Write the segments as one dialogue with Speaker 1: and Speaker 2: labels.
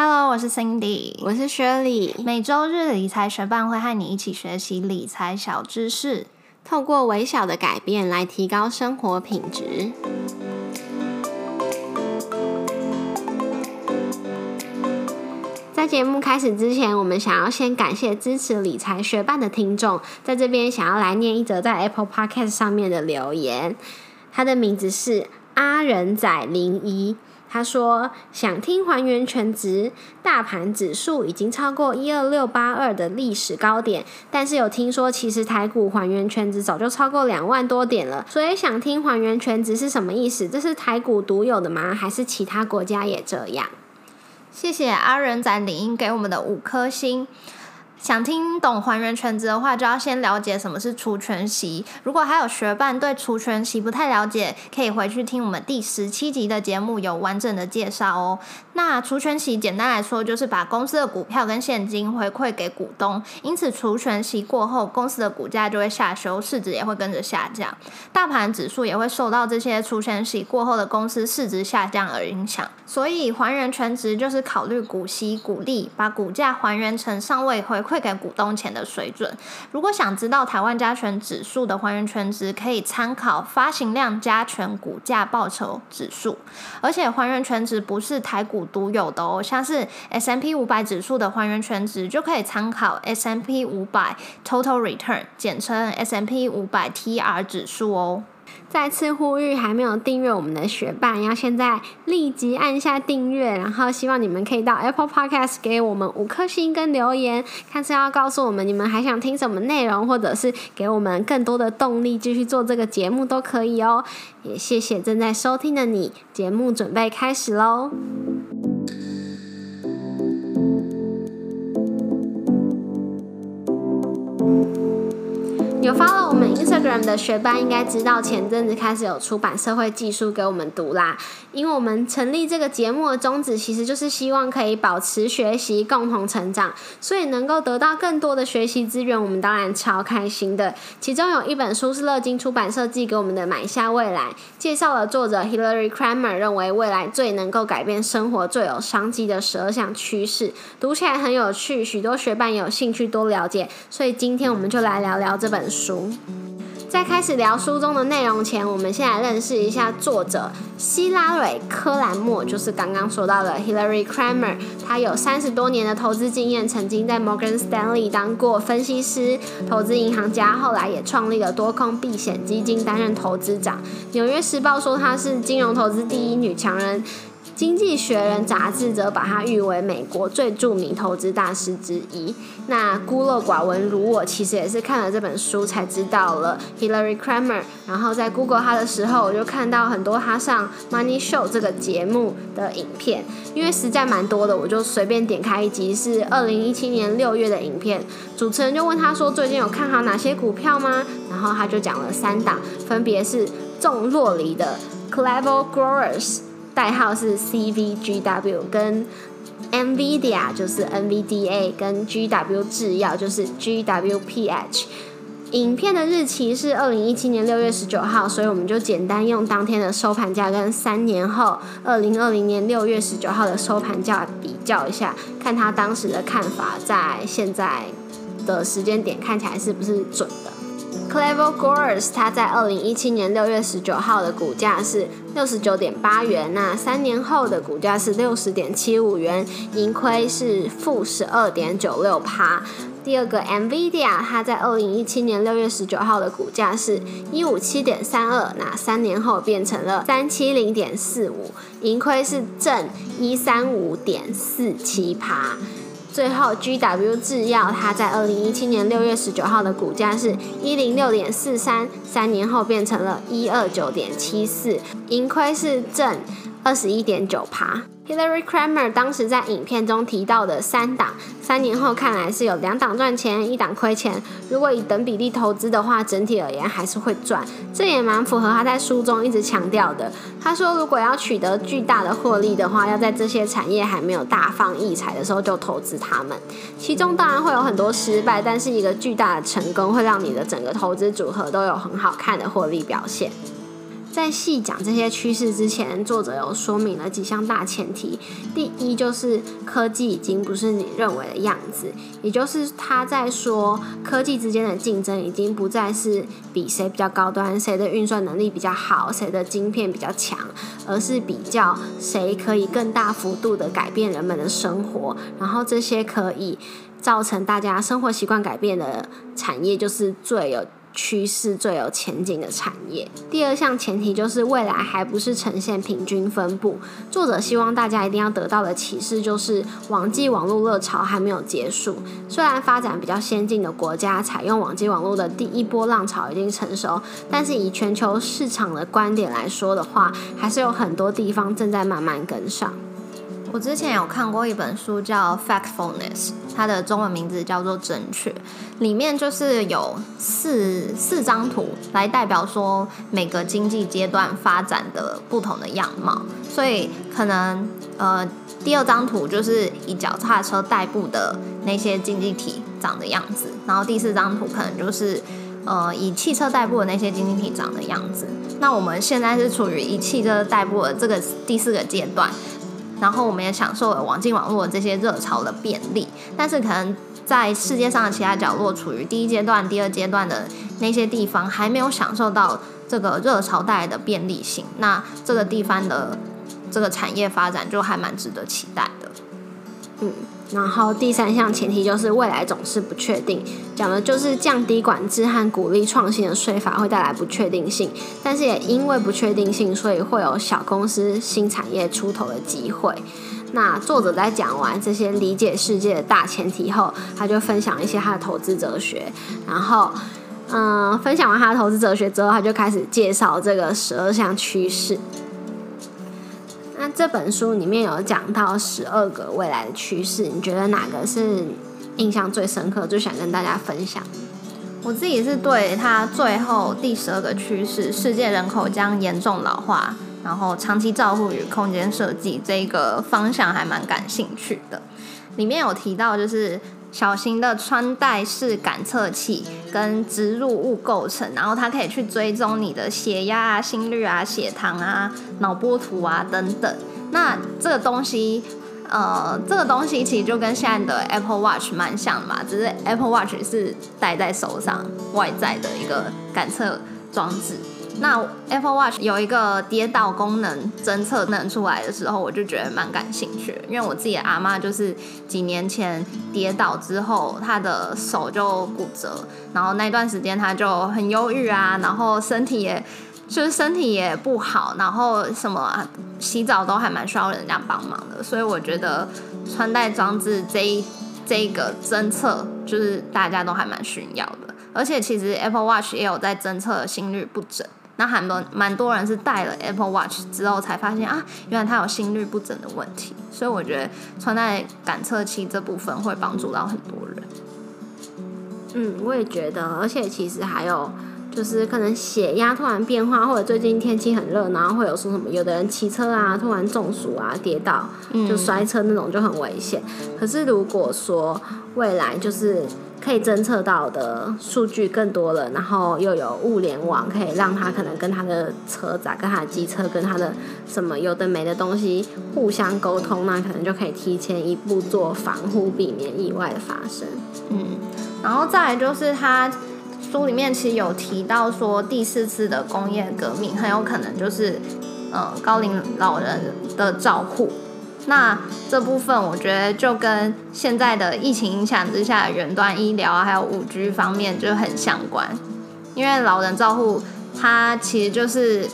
Speaker 1: Hello，我是 Cindy，
Speaker 2: 我是薛礼。
Speaker 1: 每周日理财学伴会和你一起学习理财小知识，
Speaker 2: 透过微小的改变来提高生活品质。在节目开始之前，我们想要先感谢支持理财学伴的听众，在这边想要来念一则在 Apple Podcast 上面的留言。他的名字是阿仁仔零一。他说：“想听还原全值，大盘指数已经超过一二六八二的历史高点，但是有听说其实台股还原全值早就超过两万多点了，所以想听还原全值是什么意思？这是台股独有的吗？还是其他国家也这样？”
Speaker 1: 谢谢阿仁仔领英给我们的五颗星。想听懂还原全职的话，就要先了解什么是除权息。如果还有学伴对除权息不太了解，可以回去听我们第十七集的节目，有完整的介绍哦。那除权息简单来说，就是把公司的股票跟现金回馈给股东，因此除权息过后，公司的股价就会下修，市值也会跟着下降，大盘指数也会受到这些除权息过后的公司市值下降而影响。所以还原全值就是考虑股息、股利，把股价还原成尚未回。馈给股东钱的水准。如果想知道台湾加权指数的还原权值，可以参考发行量加权股价报酬指数。而且还原全值不是台股独有的哦，像是 S M P 五百指数的还原权值就可以参考 S M P 五百 Total Return，简称 S M P 五百 T R 指数哦。
Speaker 2: 再次呼吁，还没有订阅我们的学伴，要现在立即按下订阅。然后希望你们可以到 Apple Podcast 给我们五颗星跟留言，看是要告诉我们你们还想听什么内容，或者是给我们更多的动力继续做这个节目都可以哦。也谢谢正在收听的你，节目准备开始喽。有发了我们 Instagram 的学班，应该知道前阵子开始有出版社会技术给我们读啦。因为我们成立这个节目的宗旨，其实就是希望可以保持学习，共同成长，所以能够得到更多的学习资源，我们当然超开心的。其中有一本书是乐金出版社寄给我们的《买下未来》，介绍了作者 Hillary Kramer 认为未来最能够改变生活、最有商机的十二项趋势，读起来很有趣，许多学伴有兴趣多了解，所以今天我们就来聊聊这本书。书，在开始聊书中的内容前，我们先来认识一下作者希拉蕊·科兰默，就是刚刚说到的 Hillary Kramer。他有三十多年的投资经验，曾经在 Morgan Stanley 当过分析师、投资银行家，后来也创立了多空避险基金，担任投资长。纽约时报说她是金融投资第一女强人。《经济学人》杂志则把他誉为美国最著名投资大师之一。那孤陋寡闻如我，其实也是看了这本书才知道了 Hillary Kramer。然后在 Google 他的时候，我就看到很多他上 Money Show 这个节目的影片，因为实在蛮多的，我就随便点开一集，是二零一七年六月的影片。主持人就问他说：“最近有看好哪些股票吗？”然后他就讲了三档，分别是重落离的 Clever Growers。代号是 CVGW，跟 NVIDIA 就是 NVDA，跟 GW 制药就是 GWPH。影片的日期是二零一七年六月十九号，所以我们就简单用当天的收盘价跟三年后二零二零年六月十九号的收盘价比较一下，看他当时的看法在现在的时间点看起来是不是准的。Clever Growers，它在二零一七年六月十九号的股价是六十九点八元，那三年后的股价是六十点七五元，盈亏是负十二点九六趴。第二个 Nvidia，它在二零一七年六月十九号的股价是一五七点三二，那三年后变成了三七零点四五，盈亏是正一三五点四七趴。最后，GW 制药它在二零一七年六月十九号的股价是一零六点四三，三年后变成了一二九点七四，盈亏是正二十一点九趴。Hillary Kramer 当时在影片中提到的三档，三年后看来是有两档赚钱，一档亏钱。如果以等比例投资的话，整体而言还是会赚。这也蛮符合他在书中一直强调的。他说，如果要取得巨大的获利的话，要在这些产业还没有大放异彩的时候就投资他们。其中当然会有很多失败，但是一个巨大的成功会让你的整个投资组合都有很好看的获利表现。在细讲这些趋势之前，作者有说明了几项大前提。第一，就是科技已经不是你认为的样子，也就是他在说科技之间的竞争已经不再是比谁比较高端，谁的运算能力比较好，谁的晶片比较强，而是比较谁可以更大幅度的改变人们的生活，然后这些可以造成大家生活习惯改变的产业，就是最有。趋势最有前景的产业。第二项前提就是未来还不是呈现平均分布。作者希望大家一定要得到的启示就是，网际网络热潮还没有结束。虽然发展比较先进的国家采用网际网络的第一波浪潮已经成熟，但是以全球市场的观点来说的话，还是有很多地方正在慢慢跟上。
Speaker 1: 我之前有看过一本书叫《Factfulness》，它的中文名字叫做“正确”。里面就是有四四张图来代表说每个经济阶段发展的不同的样貌。所以可能呃，第二张图就是以脚踏车代步的那些经济体长的样子，然后第四张图可能就是呃以汽车代步的那些经济体长的样子。那我们现在是处于以汽车代步的这个第四个阶段。然后我们也享受了网际网络这些热潮的便利，但是可能在世界上的其他角落，处于第一阶段、第二阶段的那些地方，还没有享受到这个热潮带来的便利性。那这个地方的这个产业发展就还蛮值得期待的。
Speaker 2: 嗯。然后第三项前提就是未来总是不确定，讲的就是降低管制和鼓励创新的税法会带来不确定性，但是也因为不确定性，所以会有小公司新产业出头的机会。那作者在讲完这些理解世界的大前提后，他就分享一些他的投资哲学。然后，嗯，分享完他的投资哲学之后，他就开始介绍这个十二项趋势。这本书里面有讲到十二个未来的趋势，你觉得哪个是印象最深刻、最想跟大家分享？
Speaker 1: 我自己是对它最后第十二个趋势——世界人口将严重老化，然后长期照护与空间设计这个方向还蛮感兴趣的。里面有提到就是。小型的穿戴式感测器跟植入物构成，然后它可以去追踪你的血压啊、心率啊、血糖啊、脑波图啊等等。那这个东西，呃，这个东西其实就跟现在的 Apple Watch 蛮像嘛，只是 Apple Watch 是戴在手上外在的一个感测装置。那 Apple Watch 有一个跌倒功能侦测能出来的时候，我就觉得蛮感兴趣，因为我自己的阿妈就是几年前跌倒之后，她的手就骨折，然后那段时间她就很忧郁啊，然后身体也就是身体也不好，然后什么啊洗澡都还蛮需要人家帮忙的，所以我觉得穿戴装置这一这一个侦测就是大家都还蛮需要的，而且其实 Apple Watch 也有在侦测心率不整。那很多蛮多人是戴了 Apple Watch 之后才发现啊，原来它有心率不整的问题，所以我觉得穿戴感测器这部分会帮助到很多人。
Speaker 2: 嗯，我也觉得，而且其实还有就是可能血压突然变化，或者最近天气很热，然后会有说什么，有的人骑车啊突然中暑啊跌倒就摔车那种就很危险。可是如果说未来就是。可以侦测到的数据更多了，然后又有物联网，可以让他可能跟他的车载、跟他的机车、跟他的什么有的没的东西互相沟通，那可能就可以提前一步做防护，避免意外的发生。
Speaker 1: 嗯，然后再来就是他书里面其实有提到说，第四次的工业革命很有可能就是呃高龄老人的照护。那这部分我觉得就跟现在的疫情影响之下，远端医疗还有五 G 方面就很相关，因为老人照护它其实就是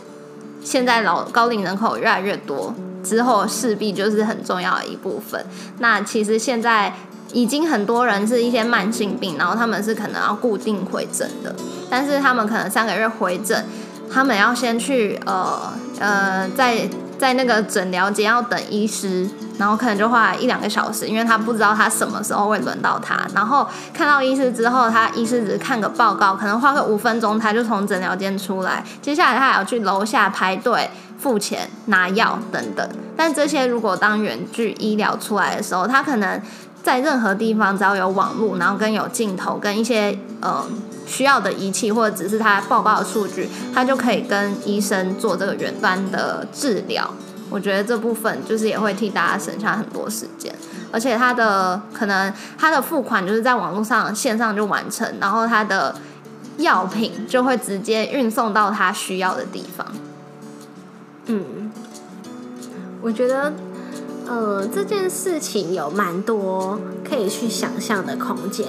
Speaker 1: 现在老高龄人口越来越多之后，势必就是很重要的一部分。那其实现在已经很多人是一些慢性病，然后他们是可能要固定回诊的，但是他们可能三个月回诊，他们要先去呃呃在。在那个诊疗间要等医师，然后可能就花一两个小时，因为他不知道他什么时候会轮到他。然后看到医师之后，他医师只是看个报告，可能花个五分钟，他就从诊疗间出来。接下来他还要去楼下排队付钱拿药等等。但这些如果当远距医疗出来的时候，他可能在任何地方只要有网络，然后跟有镜头，跟一些呃需要的仪器，或者只是他报告的数据，他就可以跟医生做这个远端的治疗。我觉得这部分就是也会替大家省下很多时间，而且他的可能他的付款就是在网络上线上就完成，然后他的药品就会直接运送到他需要的地方。
Speaker 2: 嗯，我觉得，呃，这件事情有蛮多可以去想象的空间。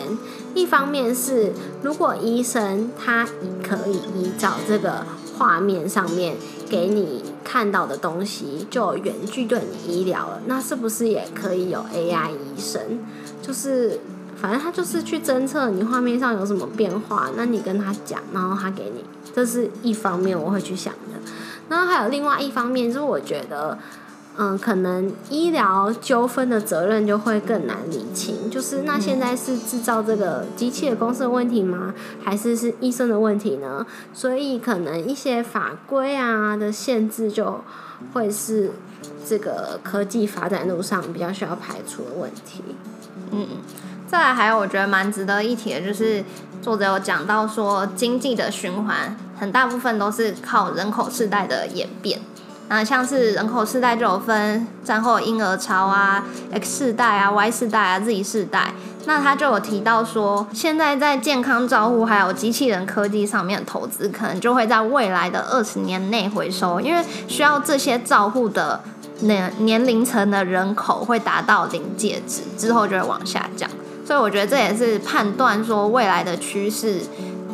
Speaker 2: 一方面是，如果医生他可以依照这个画面上面给你看到的东西，就远距对你医疗了，那是不是也可以有 AI 医生？就是反正他就是去侦测你画面上有什么变化，那你跟他讲，然后他给你，这是一方面我会去想的。然后还有另外一方面，就是我觉得，嗯，可能医疗纠纷的责任就会更难理清。就是那现在是制造这个机器的公司的问题吗？还是是医生的问题呢？所以可能一些法规啊的限制就会是这个科技发展路上比较需要排除的问题。
Speaker 1: 嗯，再来还有我觉得蛮值得一提的，就是作者有讲到说经济的循环。很大部分都是靠人口世代的演变，那像是人口世代就有分战后婴儿潮啊、X 世代啊、Y 世代啊、Z 世代。那他就有提到说，现在在健康照护还有机器人科技上面投资，可能就会在未来的二十年内回收，因为需要这些照护的年年龄层的人口会达到临界值之后就会往下降。所以我觉得这也是判断说未来的趋势，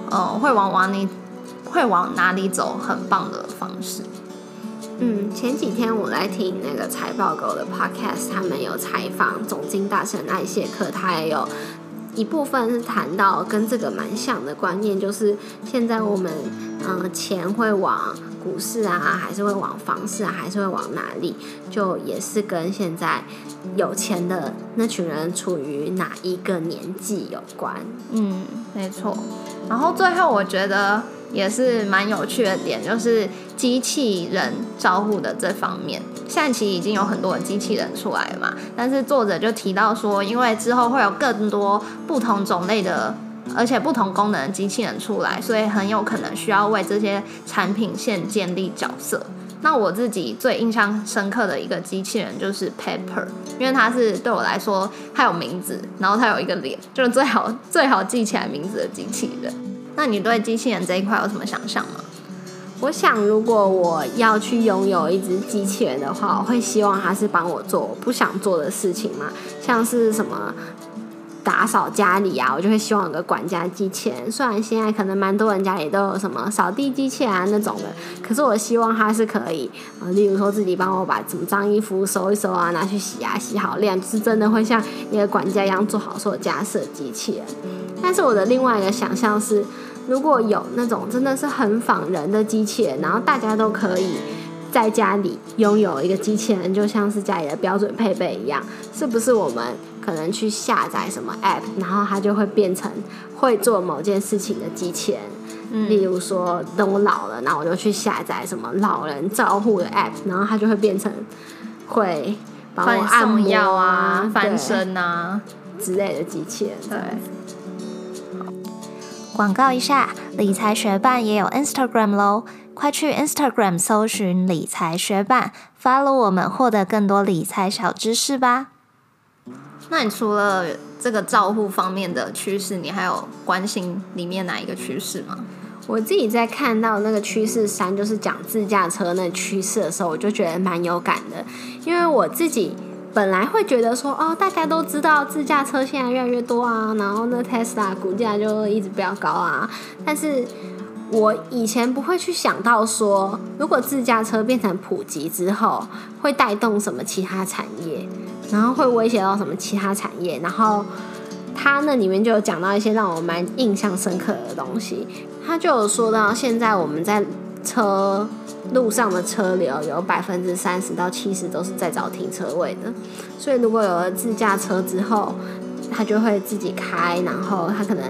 Speaker 1: 呃，会往往你。会往哪里走？很棒的方式。
Speaker 2: 嗯，前几天我来听那个财报狗的 podcast，他们有采访总经大神艾谢克，他也有一部分是谈到跟这个蛮像的观念，就是现在我们嗯钱会往股市啊，还是会往房市啊，还是会往哪里？就也是跟现在有钱的那群人处于哪一个年纪有关。
Speaker 1: 嗯，没错。然后最后我觉得。也是蛮有趣的点，就是机器人招呼的这方面，现在其实已经有很多的机器人出来了嘛。但是作者就提到说，因为之后会有更多不同种类的，而且不同功能的机器人出来，所以很有可能需要为这些产品线建立角色。那我自己最印象深刻的一个机器人就是 Pepper，因为它是对我来说，它有名字，然后它有一个脸，就是最好最好记起来名字的机器人。那你对机器人这一块有什么想象吗？
Speaker 2: 我想，如果我要去拥有一只机器人的话，我会希望它是帮我做我不想做的事情嘛，像是什么打扫家里啊，我就会希望有个管家机器人。虽然现在可能蛮多人家里都有什么扫地机器人那种的，可是我希望它是可以，呃，例如说自己帮我把什么脏衣服收一收啊，拿去洗啊，洗好晾，就是真的会像一个管家一样做好所有家事的机器人。但是我的另外一个想象是。如果有那种真的是很仿人的机器人，然后大家都可以在家里拥有一个机器人，就像是家里的标准配备一样，是不是我们可能去下载什么 App，然后它就会变成会做某件事情的机器人？嗯，例如说等我老了，然后我就去下载什么老人照护的 App，然后它就会变成会帮我按摩
Speaker 1: 啊、翻身啊
Speaker 2: 之类的机器人。对。
Speaker 1: 广告一下，理财学办也有 Instagram 喽，快去 Instagram 搜寻理财学办，follow 我们，获得更多理财小知识吧。那你除了这个照护方面的趋势，你还有关心里面哪一个趋势吗？
Speaker 2: 我自己在看到那个趋势三，就是讲自驾车那趋势的时候，我就觉得蛮有感的，因为我自己。本来会觉得说哦，大家都知道自驾车现在越来越多啊，然后呢，Tesla 股价就一直比较高啊。但是我以前不会去想到说，如果自驾车变成普及之后，会带动什么其他产业，然后会威胁到什么其他产业。然后他那里面就有讲到一些让我蛮印象深刻的东西。他就有说到，现在我们在车。路上的车流有百分之三十到七十都是在找停车位的，所以如果有了自驾车之后，它就会自己开，然后它可能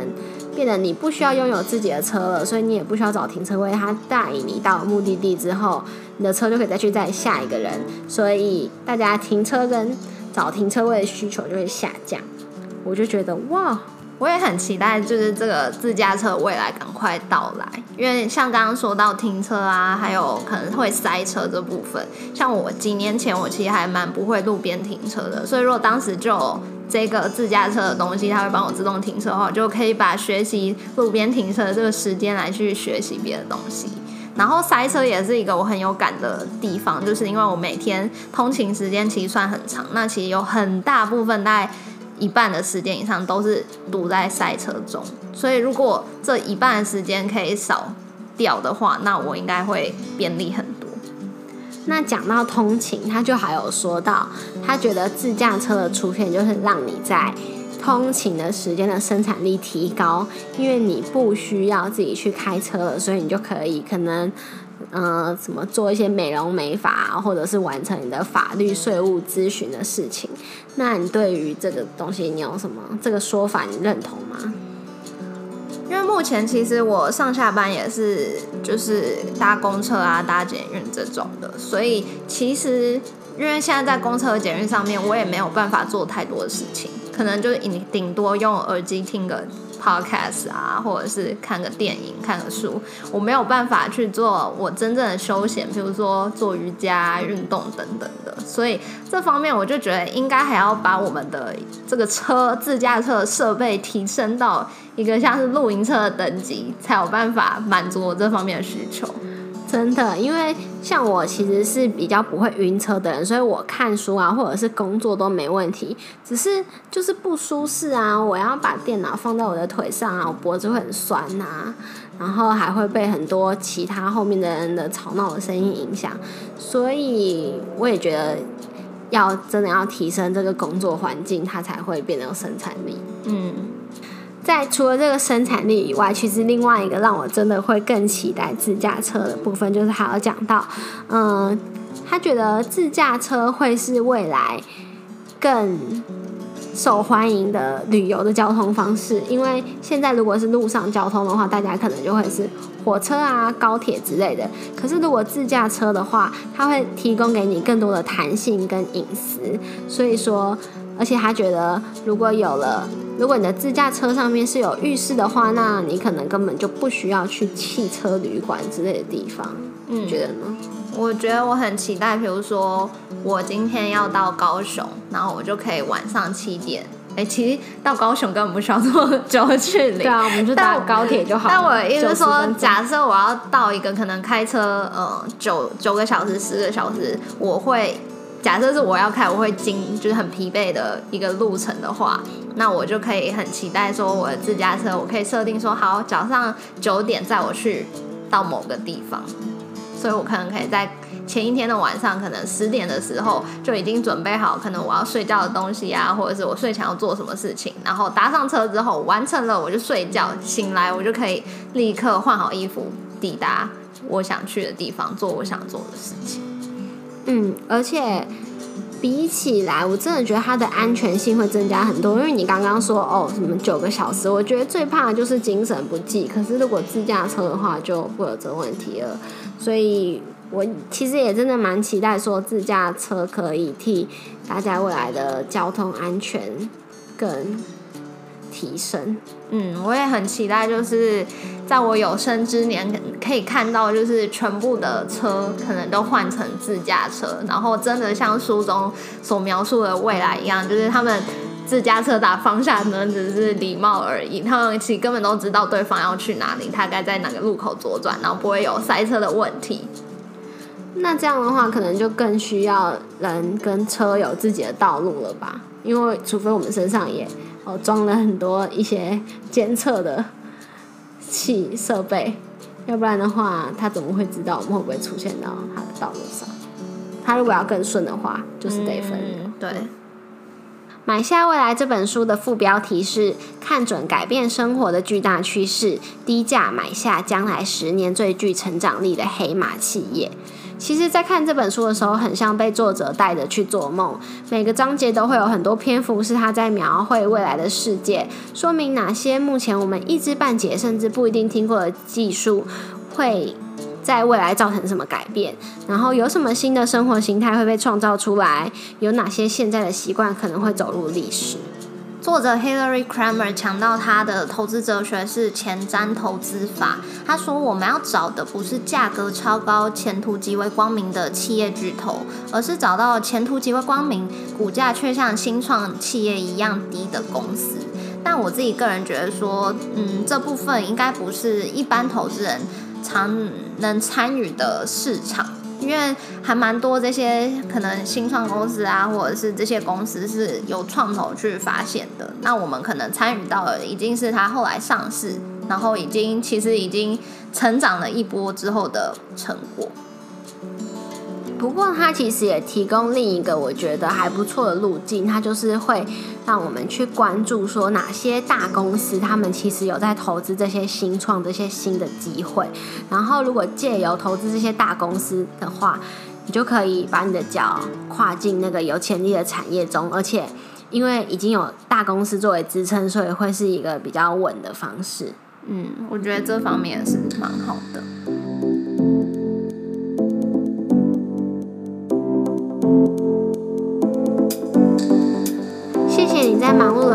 Speaker 2: 变得你不需要拥有自己的车了，所以你也不需要找停车位，它带你到目的地之后，你的车就可以再去载下一个人，所以大家停车跟找停车位的需求就会下降。我就觉得哇，
Speaker 1: 我也很期待，就是这个自驾车未来赶快到来，因为像刚刚说到停车啊，还有可能会塞车这部分，像我几年前我其实还蛮不会路边停车的，所以如果当时就这个自驾车的东西，它会帮我自动停车的话，就可以把学习路边停车的这个时间来去学习别的东西。然后塞车也是一个我很有感的地方，就是因为我每天通勤时间其实算很长，那其实有很大部分大概一半的时间以上都是堵在赛车中，所以如果这一半的时间可以少掉的话，那我应该会便利很多。
Speaker 2: 那讲到通勤，他就还有说到，他觉得自驾车的出现就是让你在通勤的时间的生产力提高，因为你不需要自己去开车了，所以你就可以可能，呃，什么做一些美容美发，或者是完成你的法律税务咨询的事情。那你对于这个东西，你有什么这个说法，你认同吗？
Speaker 1: 因为目前其实我上下班也是就是搭公车啊、搭捷运这种的，所以其实因为现在在公车和捷运上面，我也没有办法做太多的事情，可能就是顶顶多用耳机听个 podcast 啊，或者是看个电影、看个书，我没有办法去做我真正的休闲，比如说做瑜伽、运动等等的，所以这方面我就觉得应该还要把我们的这个车自驾车设备提升到。一个像是露营车的等级，才有办法满足我这方面的需求。
Speaker 2: 真的，因为像我其实是比较不会晕车的人，所以我看书啊，或者是工作都没问题。只是就是不舒适啊，我要把电脑放在我的腿上啊，我脖子会很酸呐，然后还会被很多其他后面的人的吵闹的声音影响。所以我也觉得，要真的要提升这个工作环境，它才会变得有生产力。嗯。在除了这个生产力以外，其实另外一个让我真的会更期待自驾车的部分，就是还要讲到，嗯，他觉得自驾车会是未来更受欢迎的旅游的交通方式。因为现在如果是路上交通的话，大家可能就会是火车啊、高铁之类的。可是如果自驾车的话，它会提供给你更多的弹性跟隐私。所以说，而且他觉得如果有了。如果你的自驾车上面是有浴室的话，那你可能根本就不需要去汽车旅馆之类的地方。嗯，觉得呢？
Speaker 1: 我觉得我很期待，比如说我今天要到高雄，然后我就可以晚上七点。哎，其实到高雄根本不需要这么久的距离。对
Speaker 2: 啊，我们就搭高铁就好了。
Speaker 1: 但我意思说，假设我要到一个可能开车呃九九个小时、十个小时，我会。假设是我要开，我会经就是很疲惫的一个路程的话，那我就可以很期待说我的自驾车，我可以设定说好早上九点载我去到某个地方，所以我可能可以在前一天的晚上，可能十点的时候就已经准备好，可能我要睡觉的东西啊，或者是我睡前要做什么事情，然后搭上车之后完成了我就睡觉，醒来我就可以立刻换好衣服，抵达我想去的地方，做我想做的事情。
Speaker 2: 嗯，而且比起来，我真的觉得它的安全性会增加很多。因为你刚刚说哦，什么九个小时，我觉得最怕的就是精神不济。可是如果自驾车的话，就不会有这个问题了。所以我其实也真的蛮期待说自驾车可以替大家未来的交通安全更。提升，
Speaker 1: 嗯，我也很期待，就是在我有生之年可以看到，就是全部的车可能都换成自驾车，然后真的像书中所描述的未来一样，就是他们自驾车打方向可能只是礼貌而已，他们其实根本都知道对方要去哪里，大概在哪个路口左转，然后不会有塞车的问题。
Speaker 2: 那这样的话，可能就更需要人跟车有自己的道路了吧？因为除非我们身上也。哦，装了很多一些监测的器设备，要不然的话，他怎么会知道我们会不会出现到他的道路上？他如果要更顺的话，就是得分。
Speaker 1: 对，《
Speaker 2: 买下未来》这本书的副标题是“看准改变生活的巨大趋势，低价买下将来十年最具成长力的黑马企业”。其实，在看这本书的时候，很像被作者带着去做梦。每个章节都会有很多篇幅是他在描绘未来的世界，说明哪些目前我们一知半解甚至不一定听过的技术，会在未来造成什么改变。然后，有什么新的生活形态会被创造出来？有哪些现在的习惯可能会走入历史？
Speaker 1: 作者 Hillary Kramer 强调他的投资哲学是前瞻投资法。他说，我们要找的不是价格超高、前途极为光明的企业巨头，而是找到前途极为光明、股价却像新创企业一样低的公司。但我自己个人觉得说，嗯，这部分应该不是一般投资人常能参与的市场。因为还蛮多这些可能新创公司啊，或者是这些公司是由创投去发现的，那我们可能参与到的已经是它后来上市，然后已经其实已经成长了一波之后的成果。
Speaker 2: 不过，它其实也提供另一个我觉得还不错的路径，它就是会让我们去关注说哪些大公司他们其实有在投资这些新创这些新的机会。然后，如果借由投资这些大公司的话，你就可以把你的脚跨进那个有潜力的产业中，而且因为已经有大公司作为支撑，所以会是一个比较稳的方式。
Speaker 1: 嗯，我觉得这方面是蛮好的。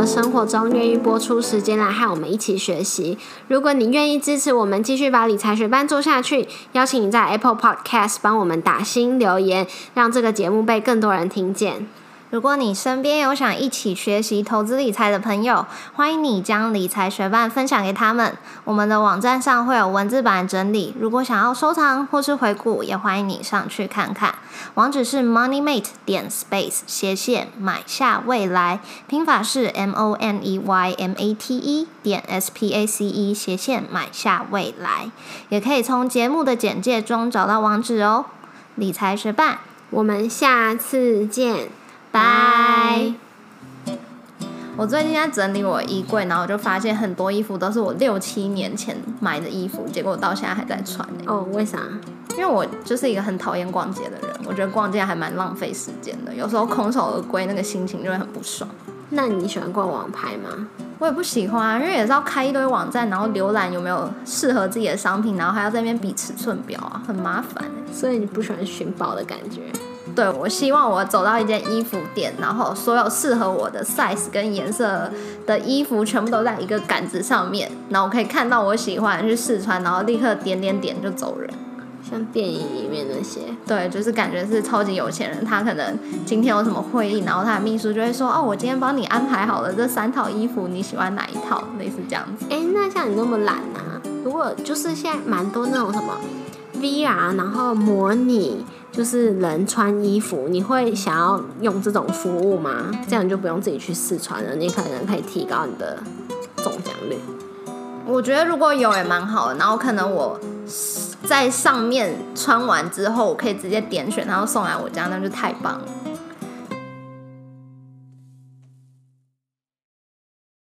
Speaker 2: 生活中愿意播出时间来和我们一起学习。如果你愿意支持我们继续把理财学班做下去，邀请你在 Apple Podcast 帮我们打新留言，让这个节目被更多人听见。
Speaker 1: 如果你身边有想一起学习投资理财的朋友，欢迎你将理财学伴分享给他们。我们的网站上会有文字版整理，如果想要收藏或是回顾，也欢迎你上去看看。网址是 moneymate 点 space 斜线买下未来，拼法是 m o n e y m a t e 点 s p a c e 斜线买下未来。也可以从节目的简介中找到网址哦。理财学伴，
Speaker 2: 我们下次见。
Speaker 1: 拜。我最近在整理我衣柜，然后我就发现很多衣服都是我六七年前买的衣服，结果到现在还在穿呢。
Speaker 2: 哦，为啥？
Speaker 1: 因为我就是一个很讨厌逛街的人，我觉得逛街还蛮浪费时间的，有时候空手而归，那个心情就会很不爽。
Speaker 2: 那你喜欢逛网拍吗？
Speaker 1: 我也不喜欢，因为也是要开一堆网站，然后浏览有没有适合自己的商品，然后还要在那边比尺寸表啊，很麻烦。
Speaker 2: 所以你不喜欢寻宝的感觉？
Speaker 1: 对，我希望我走到一间衣服店，然后所有适合我的 size 跟颜色的衣服全部都在一个杆子上面，然后我可以看到我喜欢去试穿，然后立刻点点点就走人。
Speaker 2: 像电影里面那些，
Speaker 1: 对，就是感觉是超级有钱人，他可能今天有什么会议，然后他的秘书就会说：“哦，我今天帮你安排好了这三套衣服，你喜欢哪一套？”类似这样子。
Speaker 2: 哎，那像你那么懒啊？如果就是现在蛮多那种什么 VR，然后模拟。就是人穿衣服，你会想要用这种服务吗？这样你就不用自己去试穿了，你可能可以提高你的中奖率。
Speaker 1: 我觉得如果有也蛮好的，然后可能我在上面穿完之后，我可以直接点选，然后送来我家，那就太棒了。